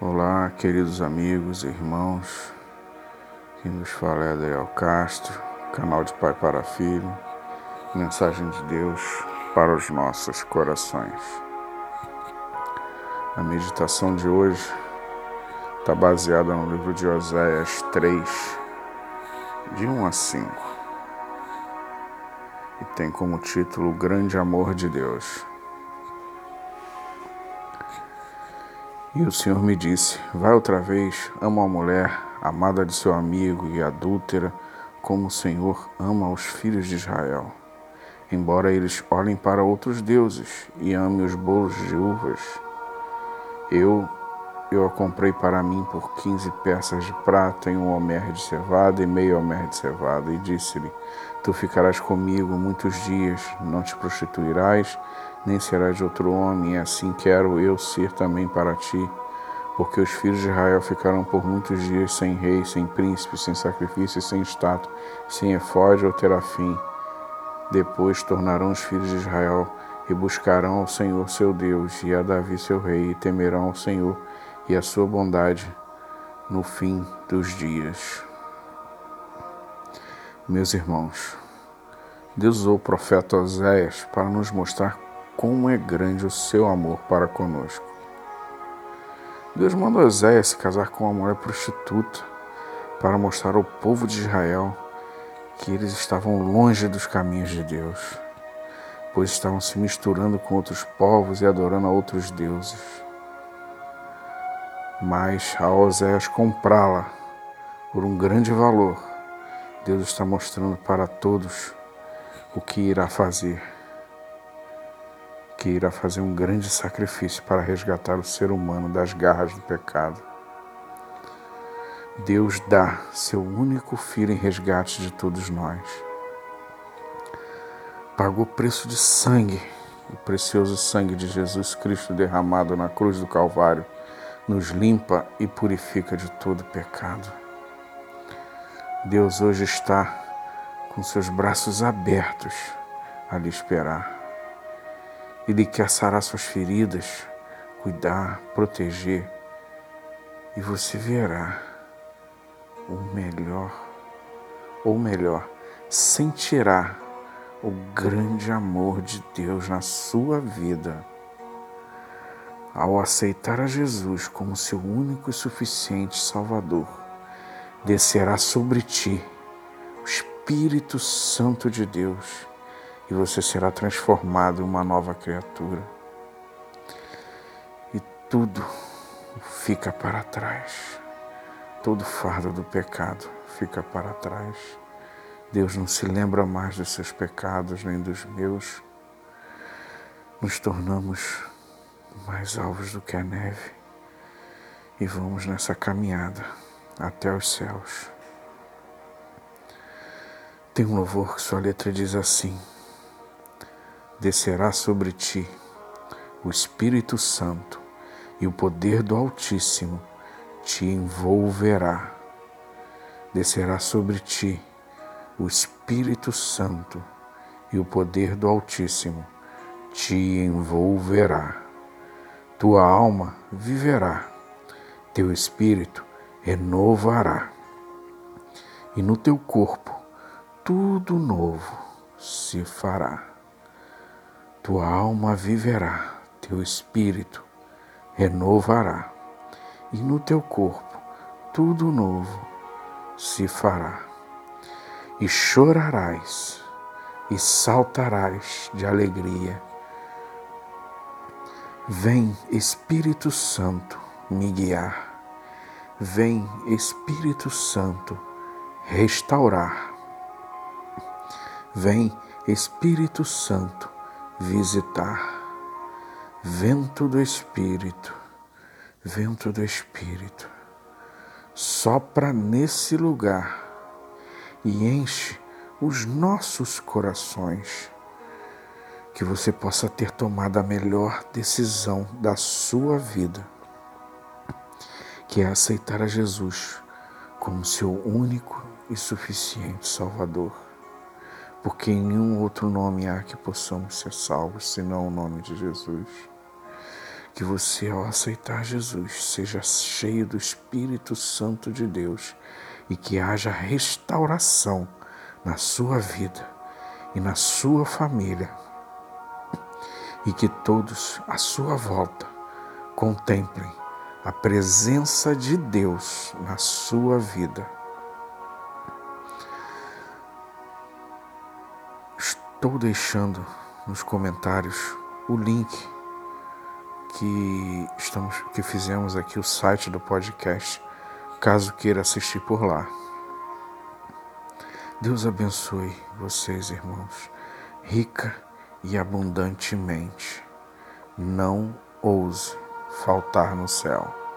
Olá, queridos amigos e irmãos. Quem nos fala é Adriel Castro, canal de Pai para Filho, mensagem de Deus para os nossos corações. A meditação de hoje está baseada no livro de Oséias 3, de 1 a 5, e tem como título O Grande Amor de Deus. E o Senhor me disse: Vai outra vez, ama a mulher, amada de seu amigo e adúltera, como o Senhor ama os filhos de Israel. Embora eles olhem para outros deuses e amem os bolos de uvas, eu eu a comprei para mim por quinze peças de prata e um homer de cevada e meio homer de cevada, e disse-lhe: Tu ficarás comigo muitos dias, não te prostituirás, nem serás de outro homem, e assim quero eu ser também para ti. Porque os filhos de Israel ficarão por muitos dias sem rei, sem príncipe, sem sacrifício, sem estátua, sem efode ou terafim. Depois tornarão os filhos de Israel e buscarão ao Senhor seu Deus e a Davi seu rei, e temerão ao Senhor e a sua bondade no fim dos dias. Meus irmãos, Deus usou o profeta Oséias para nos mostrar como é grande o seu amor para conosco. Deus mandou Oséias se casar com uma mulher prostituta para mostrar ao povo de Israel que eles estavam longe dos caminhos de Deus, pois estavam se misturando com outros povos e adorando a outros deuses mas a Oséias comprá-la por um grande valor, Deus está mostrando para todos o que irá fazer, que irá fazer um grande sacrifício para resgatar o ser humano das garras do pecado. Deus dá seu único filho em resgate de todos nós. Pagou preço de sangue, o precioso sangue de Jesus Cristo derramado na cruz do Calvário nos limpa e purifica de todo pecado. Deus hoje está com seus braços abertos a lhe esperar. Ele quer sarar suas feridas, cuidar, proteger, e você verá o melhor, ou melhor, sentirá o grande amor de Deus na sua vida. Ao aceitar a Jesus como seu único e suficiente Salvador, descerá sobre ti o Espírito Santo de Deus e você será transformado em uma nova criatura. E tudo fica para trás. Todo fardo do pecado fica para trás. Deus não se lembra mais dos seus pecados nem dos meus. Nos tornamos mais alvos do que a neve, e vamos nessa caminhada até os céus. Tem um louvor que sua letra diz assim: Descerá sobre ti o Espírito Santo e o poder do Altíssimo te envolverá. Descerá sobre ti o Espírito Santo e o poder do Altíssimo te envolverá tua alma viverá, teu espírito renovará, e no teu corpo tudo novo se fará. Tua alma viverá, teu espírito renovará, e no teu corpo tudo novo se fará. E chorarás e saltarás de alegria. Vem Espírito Santo me guiar, vem Espírito Santo restaurar, vem Espírito Santo visitar, vento do Espírito, vento do Espírito, sopra nesse lugar e enche os nossos corações. Que você possa ter tomado a melhor decisão da sua vida, que é aceitar a Jesus como seu único e suficiente Salvador, porque em nenhum outro nome há que possamos ser salvos senão o nome de Jesus. que você, ao aceitar Jesus, seja cheio do Espírito Santo de Deus e que haja restauração na sua vida e na sua família e que todos à sua volta contemplem a presença de Deus na sua vida. Estou deixando nos comentários o link que estamos que fizemos aqui o site do podcast, caso queira assistir por lá. Deus abençoe vocês, irmãos, rica e abundantemente. Não ouse faltar no céu.